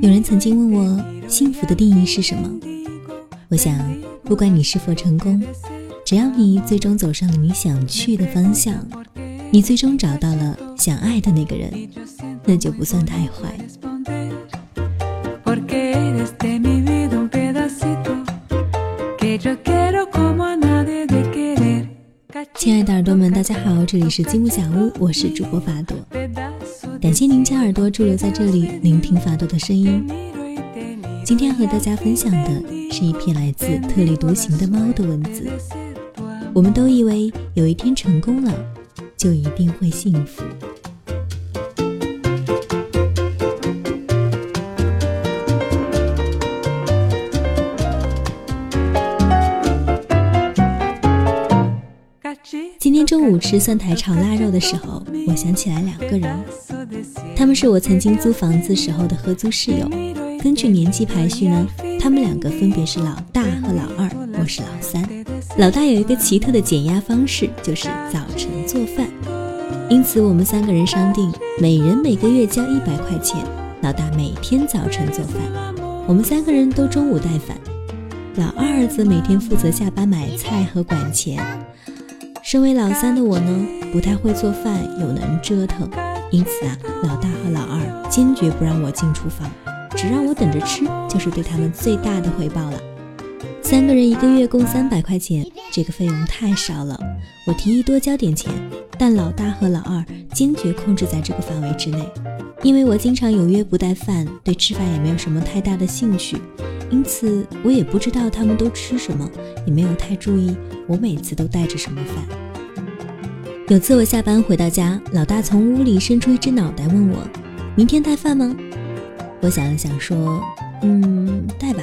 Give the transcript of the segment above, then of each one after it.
有人曾经问我，幸福的定义是什么？我想，不管你是否成功，只要你最终走上了你想去的方向，你最终找到了想爱的那个人，那就不算太坏。亲爱的耳朵们，大家好，这里是积木小屋，我是主播法朵，感谢您将耳朵驻留在这里，聆听法朵的声音。今天和大家分享的是一篇来自特立独行的猫的文字。我们都以为有一天成功了，就一定会幸福。中午吃蒜苔炒腊肉的时候，我想起来两个人，他们是我曾经租房子时候的合租室友。根据年纪排序呢，他们两个分别是老大和老二，我是老三。老大有一个奇特的减压方式，就是早晨做饭，因此我们三个人商定，每人每个月交一百块钱，老大每天早晨做饭，我们三个人都中午带饭，老二则每天负责下班买菜和管钱。身为老三的我呢，不太会做饭，又能折腾，因此啊，老大和老二坚决不让我进厨房。只让我等着吃，就是对他们最大的回报了。三个人一个月共三百块钱，这个费用太少了。我提议多交点钱，但老大和老二坚决控制在这个范围之内。因为我经常有约不带饭，对吃饭也没有什么太大的兴趣，因此我也不知道他们都吃什么，也没有太注意我每次都带着什么饭。有次我下班回到家，老大从屋里伸出一只脑袋问我：“明天带饭吗？”我想了想，说：“嗯，带吧。”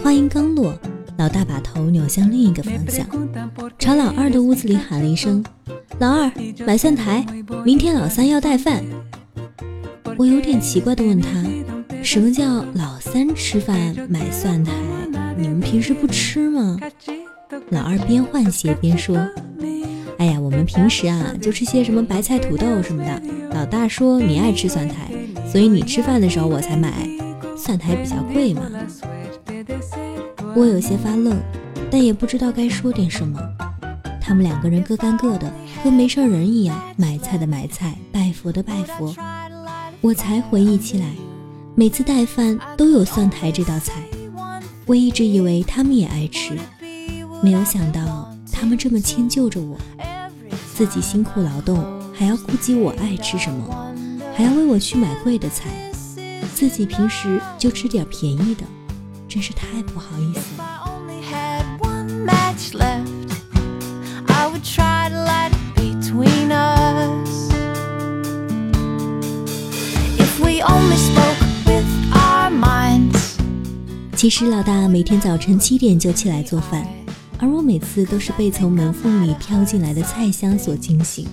话音刚落，老大把头扭向另一个方向，朝老二的屋子里喊了一声：“老二，买蒜苔，明天老三要带饭。”我有点奇怪的问他：“什么叫老三吃饭买蒜苔？你们平时不吃吗？”老二边换鞋边说：“，们平时啊就吃些什么白菜、土豆什么的。老大说你爱吃蒜苔。”所以你吃饭的时候我才买，蒜苔比较贵嘛。我有些发愣，但也不知道该说点什么。他们两个人各干各的，跟没事人一样，买菜的买菜，拜佛的拜佛。我才回忆起来，每次带饭都有蒜苔这道菜。我一直以为他们也爱吃，没有想到他们这么迁就着我，自己辛苦劳动，还要顾及我爱吃什么。还要为我去买贵的菜，自己平时就吃点便宜的，真是太不好意思了。其实老大每天早晨七点就起来做饭，而我每次都是被从门缝里飘进来的菜香所惊醒。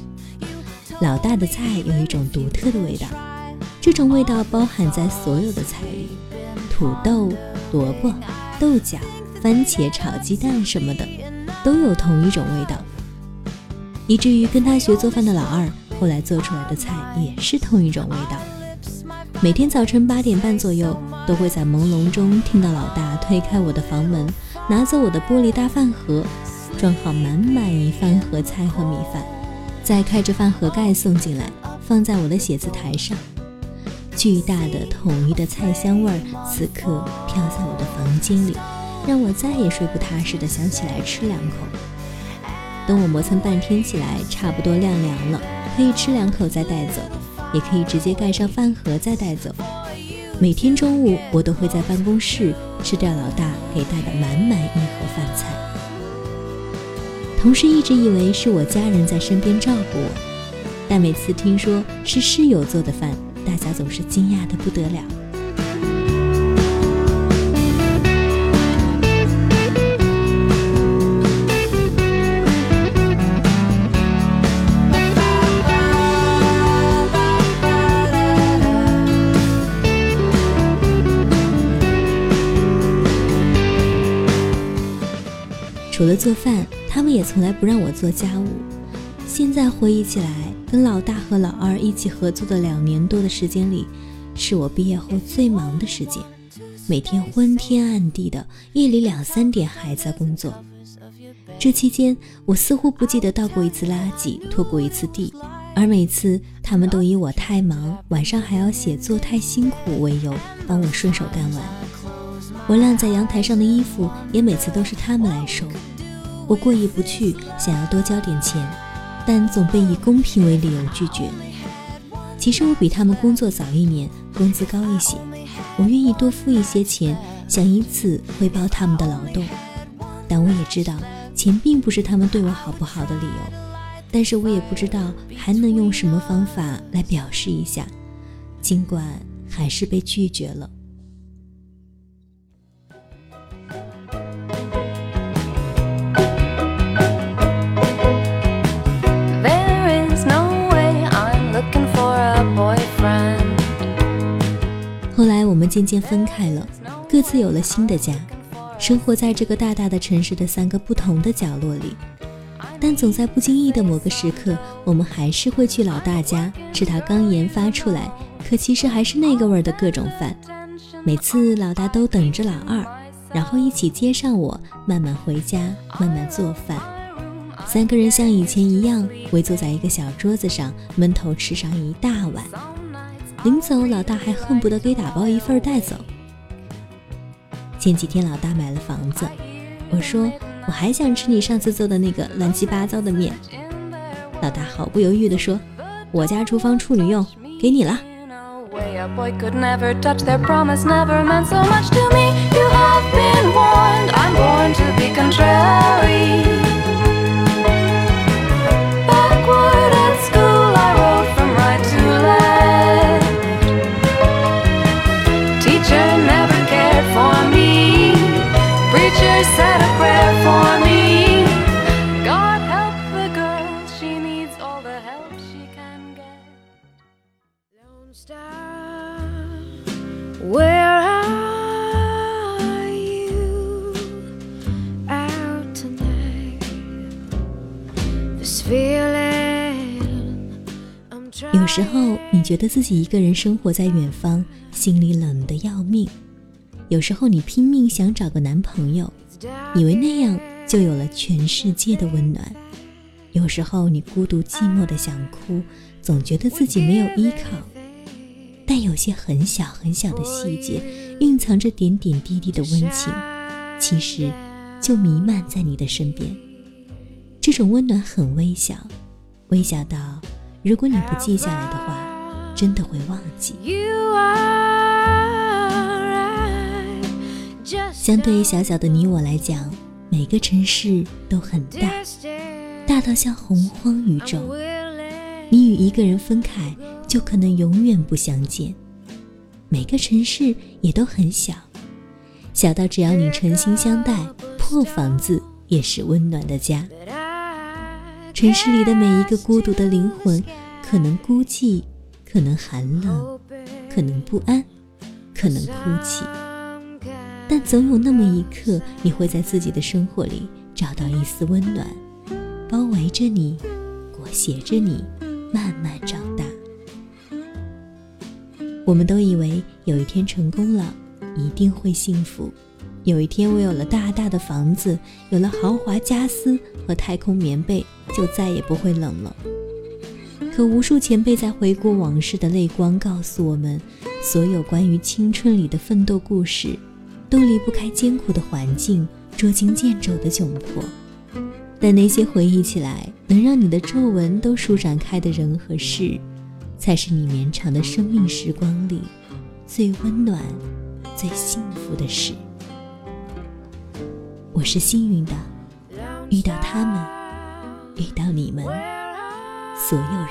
老大的菜有一种独特的味道，这种味道包含在所有的菜里，土豆、萝卜、豆角、番茄炒鸡蛋什么的，都有同一种味道。以至于跟他学做饭的老二，后来做出来的菜也是同一种味道。每天早晨八点半左右，都会在朦胧中听到老大推开我的房门，拿走我的玻璃大饭盒，装好满满一饭盒菜和米饭。再开着饭盒盖送进来，放在我的写字台上。巨大的统一的菜香味儿，此刻飘在我的房间里，让我再也睡不踏实的想起来吃两口。等我磨蹭半天起来，差不多晾凉了，可以吃两口再带走，也可以直接盖上饭盒再带走。每天中午，我都会在办公室吃掉老大给带的满满一盒饭菜。同事一直以为是我家人在身边照顾我，但每次听说是室友做的饭，大家总是惊讶的不得了。除了做饭。他们也从来不让我做家务，现在回忆起来，跟老大和老二一起合作的两年多的时间里，是我毕业后最忙的时间，每天昏天暗地的，夜里两三点还在工作。这期间，我似乎不记得倒过一次垃圾，拖过一次地，而每次他们都以我太忙，晚上还要写作太辛苦为由，帮我顺手干完。我晾在阳台上的衣服，也每次都是他们来收。我过意不去，想要多交点钱。但总被以公平为理由拒绝。其实我比他们工作早一年，工资高一些，我愿意多付一些钱，想以此回报他们的劳动。但我也知道，钱并不是他们对我好不好的理由。但是我也不知道还能用什么方法来表示一下，尽管还是被拒绝了。渐渐分开了，各自有了新的家，生活在这个大大的城市的三个不同的角落里。但总在不经意的某个时刻，我们还是会去老大家吃他刚研发出来，可其实还是那个味儿的各种饭。每次老大都等着老二，然后一起接上我，慢慢回家，慢慢做饭。三个人像以前一样围坐在一个小桌子上，闷头吃上一大碗。临走，老大还恨不得给打包一份带走。前几天，老大买了房子，我说我还想吃你上次做的那个乱七八糟的面。老大毫不犹豫地说：“我家厨房处女用，给你了。”有时候，你觉得自己一个人生活在远方，心里冷得要命；有时候，你拼命想找个男朋友，以为那样就有了全世界的温暖；有时候，你孤独寂寞的想哭，总觉得自己没有依靠。但有些很小很小的细节，蕴藏着点点滴滴的温情，其实就弥漫在你的身边。这种温暖很微小，微小到如果你不记下来的话，真的会忘记。相对于小小的你我来讲，每个城市都很大，大到像洪荒宇宙。你与一个人分开。就可能永远不相见。每个城市也都很小，小到只要你诚心相待，破房子也是温暖的家。城市里的每一个孤独的灵魂，可能孤寂，可能寒冷，可能不安，可能哭泣。但总有那么一刻，你会在自己的生活里找到一丝温暖，包围着你，裹挟着你，慢慢长大。我们都以为有一天成功了，一定会幸福。有一天我有了大大的房子，有了豪华家私和太空棉被，就再也不会冷了。可无数前辈在回顾往事的泪光，告诉我们，所有关于青春里的奋斗故事，都离不开艰苦的环境、捉襟见肘的窘迫。但那些回忆起来能让你的皱纹都舒展开的人和事。才是你绵长的生命时光里最温暖、最幸福的事。我是幸运的，遇到他们，遇到你们，所有人。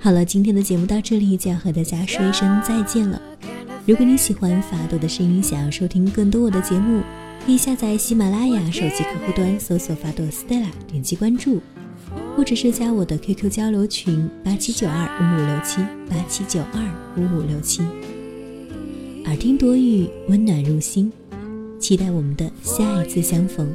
好了，今天的节目到这里就要和大家说一声再见了。如果你喜欢法朵的声音，想要收听更多我的节目，可以下载喜马拉雅手机客户端，搜索法朵 Stella，点击关注。或者是加我的 QQ 交流群八七九二五五六七八七九二五五六七。耳听多语，温暖入心，期待我们的下一次相逢。